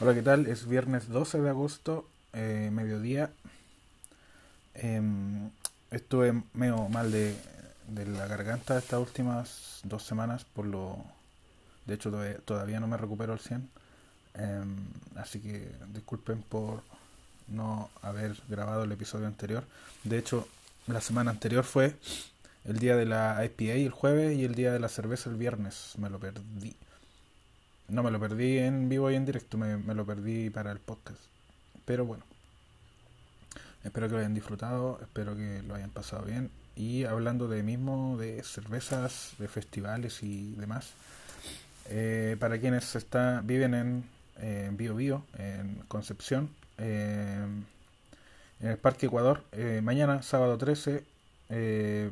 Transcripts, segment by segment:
Hola, ¿qué tal? Es viernes 12 de agosto, eh, mediodía. Em, estuve medio mal de, la garganta estas últimas dos semanas, por lo... De hecho, todavía, no me recupero al 100. Em, así que disculpen por no haber grabado el episodio anterior. De hecho, la semana anterior fue el día de la IPA el jueves y el día de la cerveza el viernes. Me lo perdí. No me lo perdí en vivo y en directo, me, lo perdí para el podcast. Pero bueno, espero que lo hayan disfrutado, espero que lo hayan pasado bien. Y hablando de mismo, de cervezas, de festivales y demás, eh, para quienes está, viven en eh, Bio Bio, en Concepción, eh, en el Parque Ecuador, eh, mañana, sábado 13,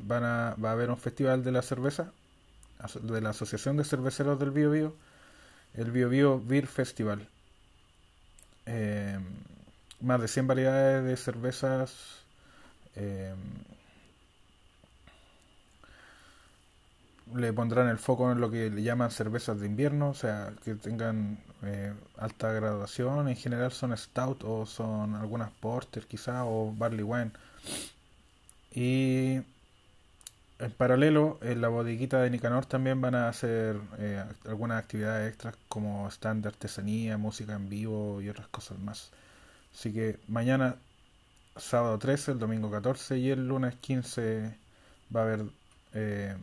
van a, va a haber un festival de la cerveza, de la Asociación de Cerveceros del Bio Bio el Bio Bio Beer Festival. Eh, más de 100 variedades de cervezas. Eh, le pondrán el foco en lo que le llaman cervezas de invierno, o sea, que tengan eh, alta graduación. En general son stout o son algunas porter quizá o barley wine. Y en paralelo, en la bodeguita de Nicanor también van a hacer eh, algunas actividades extras como stand de artesanía, música en vivo y otras cosas más. Así que mañana, sábado 13, el domingo 14 y el lunes 15 va a haber eh,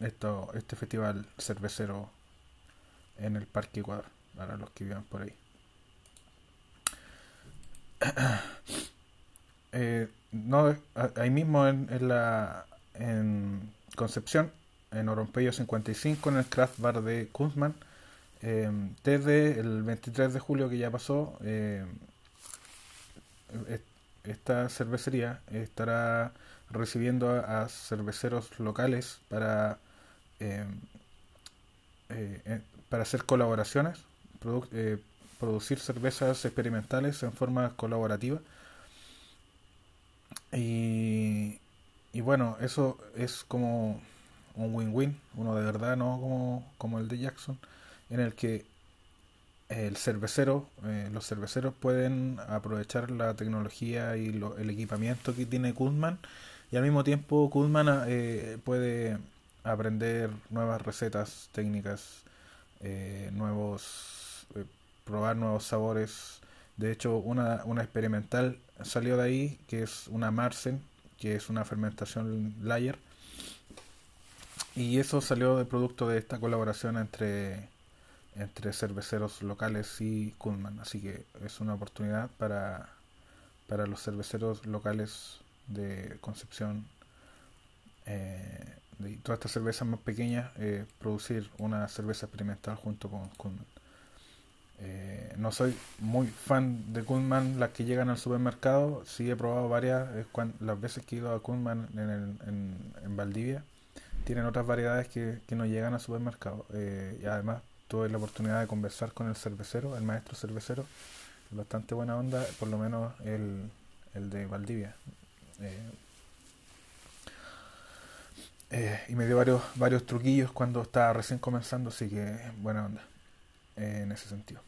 esto, este festival cervecero en el Parque Ecuador, para los que vivan por ahí. Eh, no, ahí mismo en la en Concepción, en Orompeyo 55, en el Craft Bar de Kunzman. Eh, desde el 23 de julio que ya pasó, eh, esta cervecería estará recibiendo a, cerveceros locales para, eh, para hacer colaboraciones, producir cervezas experimentales en forma colaborativa. Y, y bueno, eso es como un win-win, uno de verdad, no como, como el de Jackson, en el que el cervecero, eh, los cerveceros pueden aprovechar la tecnología y el equipamiento que tiene Kuzman y al mismo tiempo Kuzman eh, puede aprender nuevas recetas técnicas, eh, nuevos, probar nuevos sabores. De hecho, una, una experimental salió de ahí, que es una Marsen, que es una fermentación layer. Y eso salió de producto de esta colaboración entre, entre cerveceros locales y Kuhlman. Así que es una oportunidad para, para los cerveceros locales de Concepción, eh, de todas estas cervezas más pequeñas, eh, producir una cerveza experimental junto con Kuhlman. Eh, no soy muy fan de Kunman, las que llegan al supermercado. Sí he probado varias, las veces que he ido a Kunman en, en, Valdivia. Tienen otras variedades que, que no llegan al supermercado. Eh, y además tuve la oportunidad de conversar con el cervecero, el maestro cervecero. Bastante buena onda, por lo menos el, el de Valdivia. Eh, y me dio varios, varios truquillos cuando estaba recién comenzando, así que buena onda en ese sentido.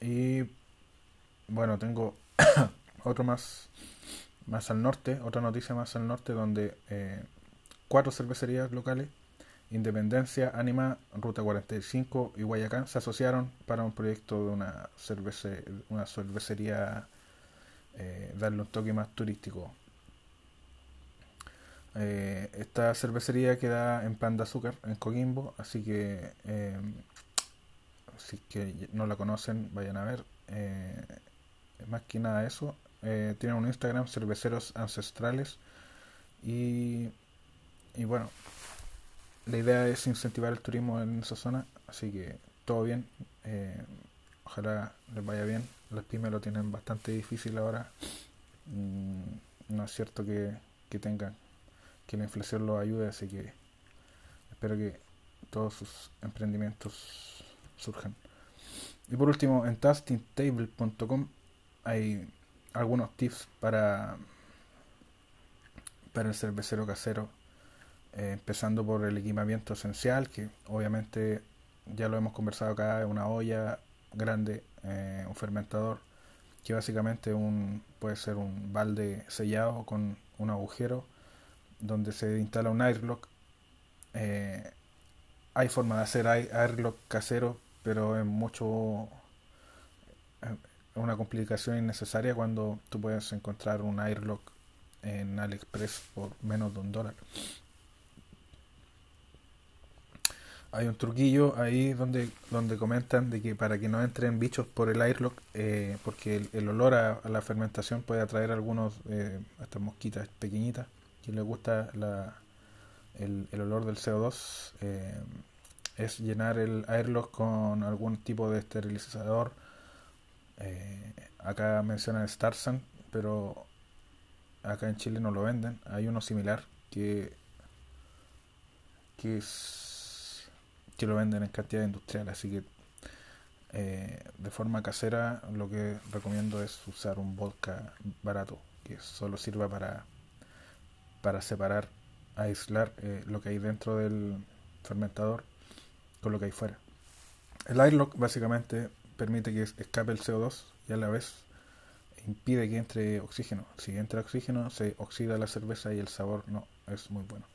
Y bueno, tengo otro más, más al norte, otra noticia más al norte, donde eh, cuatro cervecerías locales, Independencia, Anima, Ruta 45 y Guayacán, se asociaron para un proyecto de una, cervece, una cervecería, eh, darle un toque más turístico. Eh, esta cervecería queda en Pan de Azúcar, en Coquimbo, así que si que no la conocen, vayan a ver. Eh, más que nada eso. Eh, tienen un Instagram, cerveceros ancestrales. Y, y bueno, la idea es incentivar el turismo en esa zona. Así que todo bien. Eh, ojalá les vaya bien. Las pymes lo tienen bastante difícil ahora. Mm, no es cierto que, que tengan que la inflación los ayude. Así que espero que todos sus emprendimientos surjan. Y por último, en tastingtable.com hay algunos tips para, para el cervecero casero, eh, empezando por el equipamiento esencial, que obviamente ya lo hemos conversado acá, una olla, grande, eh, un fermentador, que básicamente un, puede ser un balde sellado con un agujero donde se instala un airlock. Eh, hay forma de hacer airlock casero, pero es mucho una complicación innecesaria cuando tú puedes encontrar un airlock en AliExpress por menos de un dólar. Hay un truquillo ahí donde, donde comentan de que para que no entren bichos por el airlock, eh, porque el, olor a, la fermentación puede atraer algunos, eh, hasta mosquitas pequeñitas, que les gusta el, el, olor del CO2, eh, es llenar el airlock con algún tipo de esterilizador. acá mencionan Starsan, pero acá en Chile no lo venden. Hay uno similar que, que que lo venden en cantidad industrial, así que eh, de forma casera lo que recomiendo es usar un vodka barato que solo sirva para, para separar, aislar eh, lo que hay dentro del fermentador con lo que hay fuera. El airlock básicamente permite que escape el CO2 y a la vez impide que entre oxígeno. Si entra oxígeno se oxida la cerveza y el sabor no es muy bueno.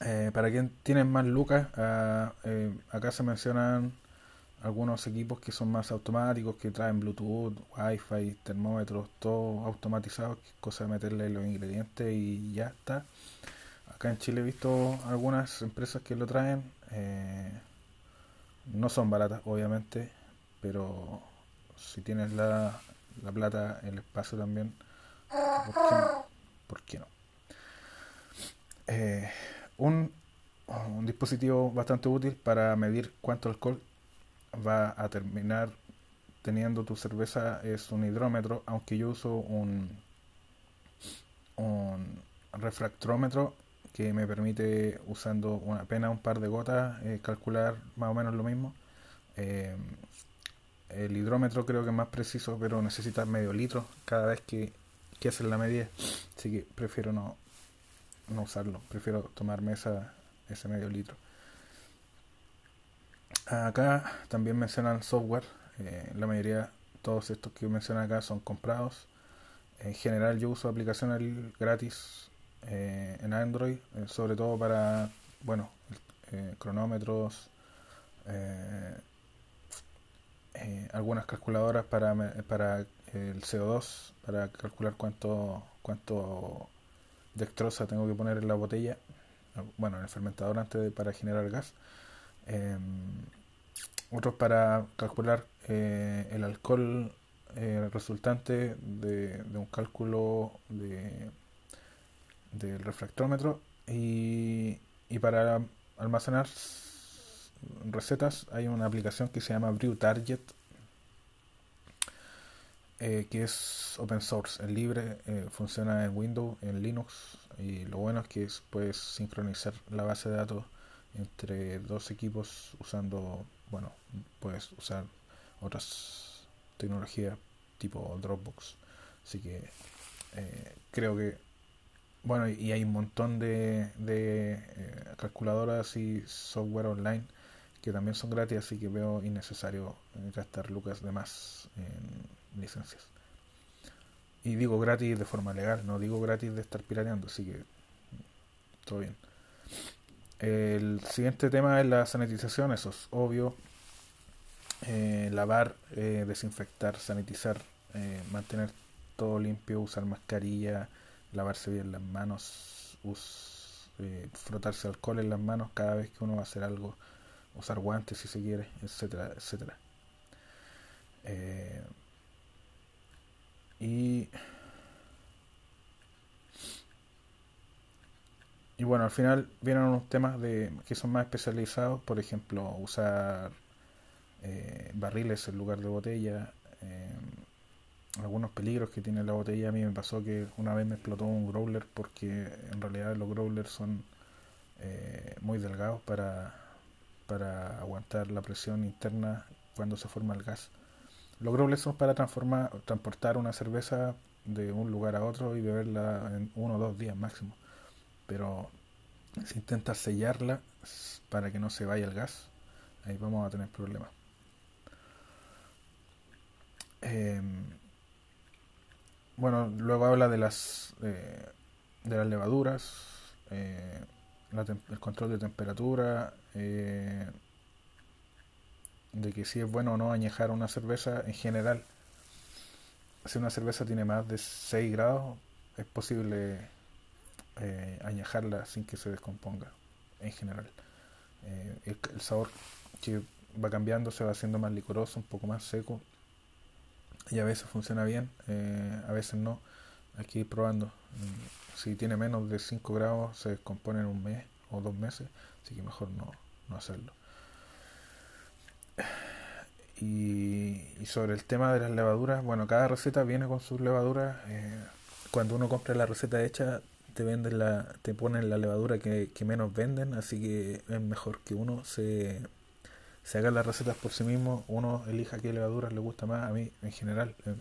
Eh, para quien tienen más lucas, ah, eh, acá se mencionan algunos equipos que son más automáticos, que traen Bluetooth, Wi-Fi, termómetros, todo automatizado, cosa de meterle los ingredientes y ya está. Acá en Chile he visto algunas empresas que lo traen, eh, no son baratas obviamente, pero si tienes la, la plata, el espacio también, ¿por qué no? ¿Por qué no? Eh, un, un dispositivo bastante útil para medir cuánto alcohol va a terminar teniendo tu cerveza es un hidrómetro, aunque yo uso un, un refractómetro que me permite usando una, apenas un par de gotas eh, calcular más o menos lo mismo. Eh, el hidrómetro creo que es más preciso, pero necesita medio litro cada vez que, que haces la medida, así que prefiero no, no usarlo. Prefiero tomarme esa, ese medio litro. Acá también mencionan software. Eh, la mayoría, todos estos que mencionan acá son comprados. En general yo uso aplicaciones gratis en Android, eh, sobre todo para, bueno, cronómetros, algunas calculadoras para, para el CO2, para calcular cuánto, cuánto dextrosa tengo que poner en la botella, bueno, en el fermentador antes de, para generar gas. Em, otros para calcular eh, el alcohol eh, resultante de, un cálculo de, del refractómetro y, y para almacenar recetas hay una aplicación que se llama Brew Target eh, que es open source, es libre, eh, funciona en Windows, en Linux y lo bueno es que puedes sincronizar la base de datos entre dos equipos usando, bueno, puedes usar otras tecnologías tipo Dropbox. Así que eh, creo que, bueno, y hay un montón de, de calculadoras y software online que también son gratis, así que veo innecesario gastar lucas de más en licencias. Y digo gratis de forma legal, no digo gratis de estar pirateando, así que todo bien. El siguiente tema es la sanitización, eso es obvio. Eh, lavar, eh, desinfectar, sanitizar, eh, mantener todo limpio, usar mascarilla, lavarse bien las manos, frotarse alcohol en las manos cada vez que uno va a hacer algo, usar guantes si se quiere, etcétera, etcétera. Y, y bueno, al final vienen unos temas de, que son más especializados, por ejemplo, usar eh, barriles en lugar de botella, eh, algunos peligros que tiene la botella. A mí me pasó que una vez me explotó un growler porque en realidad los growlers son eh, muy delgados para, para aguantar la presión interna cuando se forma el gas. Los growlers son para transformar, transportar una cerveza de un lugar a otro y beberla en uno o dos días máximo. Pero si intentas sellarla para que no se vaya el gas, ahí vamos a tener problemas. Em, bueno, luego habla de las, de las levaduras, eh, el control de temperatura, eh, de que si es bueno o no añejar una cerveza en general. Si una cerveza tiene más de 6 grados, es posible eh, añejarla sin que se descomponga en general. el, el, sabor que va cambiando se va haciendo más licoroso, un poco más seco y a veces funciona bien, eh, a veces no. Hay que ir probando. Mm, si tiene menos de 5 grados se descompone en un mes o dos meses, así que mejor no, no hacerlo. Y, sobre el tema de las levaduras, bueno, cada receta viene con sus levaduras. Eh, cuando uno compra la receta hecha, te venden la, te ponen la levadura que menos venden, así que es mejor que uno se se hagan las recetas por sí mismo, uno elija qué levaduras le gusta más. A mí, en general, eh,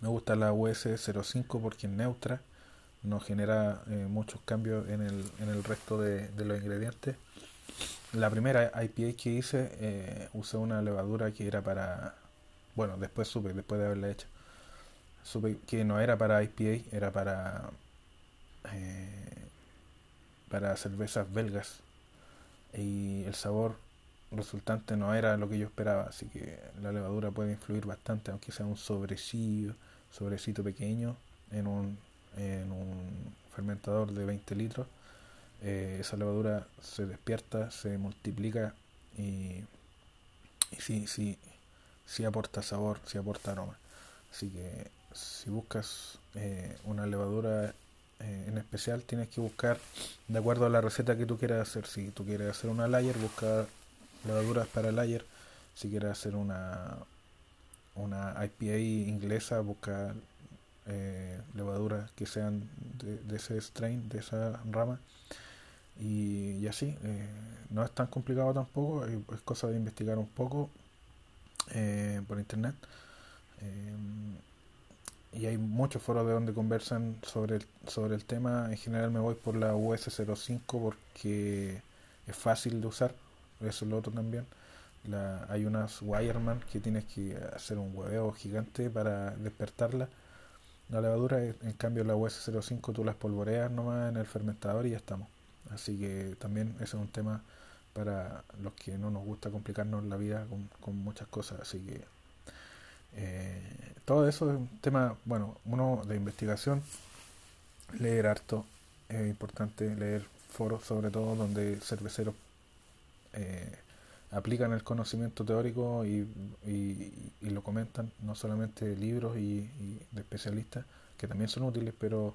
me gusta la US 05 porque es neutra, no genera eh, muchos cambios en el, en el resto de, los ingredientes. La primera IPA que hice, eh, usé una levadura que era para. Bueno, después supe, después de haberla hecho, supe que no era para IPA, era para. para cervezas belgas y el sabor resultante no era lo que yo esperaba, así que la levadura puede influir bastante, aunque sea un sobrecillo, sobrecito pequeño en un, en un fermentador de 20 litros. Eh, esa levadura se despierta, se multiplica y, y sí, sí, sí aporta sabor, sí aporta aroma. Así que si buscas eh, una levadura eh, en especial tienes que buscar de acuerdo a la receta que tú quieras hacer. Si tú quieres hacer una layer, busca levaduras para layer. Si quieres hacer una, una IPA inglesa, busca eh, levaduras que sean de, ese strain, de esa rama. Y, así, eh, no es tan complicado tampoco, es cosa de investigar un poco por internet y hay muchos foros de donde conversan sobre el, sobre el tema. En general me voy por la US05 porque es fácil de usar. Eso es lo otro también. La, hay unas Wireman que tienes que hacer un hueveo gigante para despertarla. La levadura, en cambio, la US05 tú las polvoreas nomás en el fermentador y ya estamos. Así que también ese es un tema para los que no nos gusta complicarnos la vida con, con muchas cosas. Así que eh, todo eso es un tema, bueno, uno de investigación, leer harto, es importante leer foros sobre todo donde cerveceros eh, aplican el conocimiento teórico y, lo comentan, no solamente libros y, de especialistas, que también son útiles, pero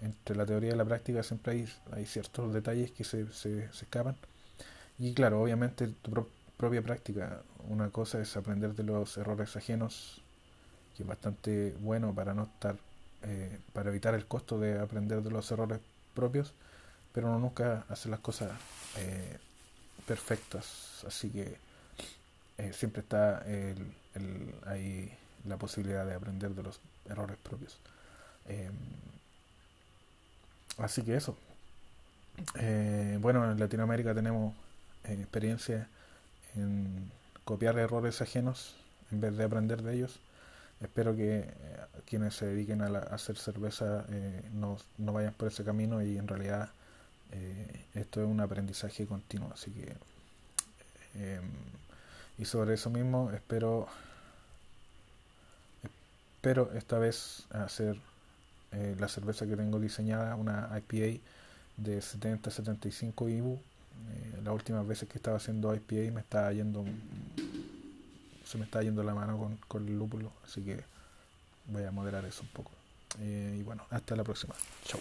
entre la teoría y la práctica siempre hay, hay ciertos detalles que se, se, se escapan. Y claro, obviamente tu propia práctica, una cosa es aprender de los errores ajenos, que es bastante bueno para no estar, eh, para evitar el costo de aprender de los errores propios, pero uno nunca hace las cosas eh, perfectas, así que eh, siempre está el, ahí la posibilidad de aprender de los errores propios. así que eso. bueno, en Latinoamérica tenemos experiencia en copiar errores ajenos en vez de aprender de ellos. Espero que eh, quienes se dediquen a, hacer cerveza eh, no, no, vayan por ese camino y en realidad eh, esto es un aprendizaje continuo. Así que, em, y sobre eso mismo, espero, espero esta vez hacer la cerveza que tengo diseñada, una IPA de 70-75 IBU eh, las últimas veces que estaba haciendo IPA me estaba yendo se me está yendo la mano con, con el lúpulo así que voy a moderar eso un poco. Eh, y bueno hasta la próxima. Chao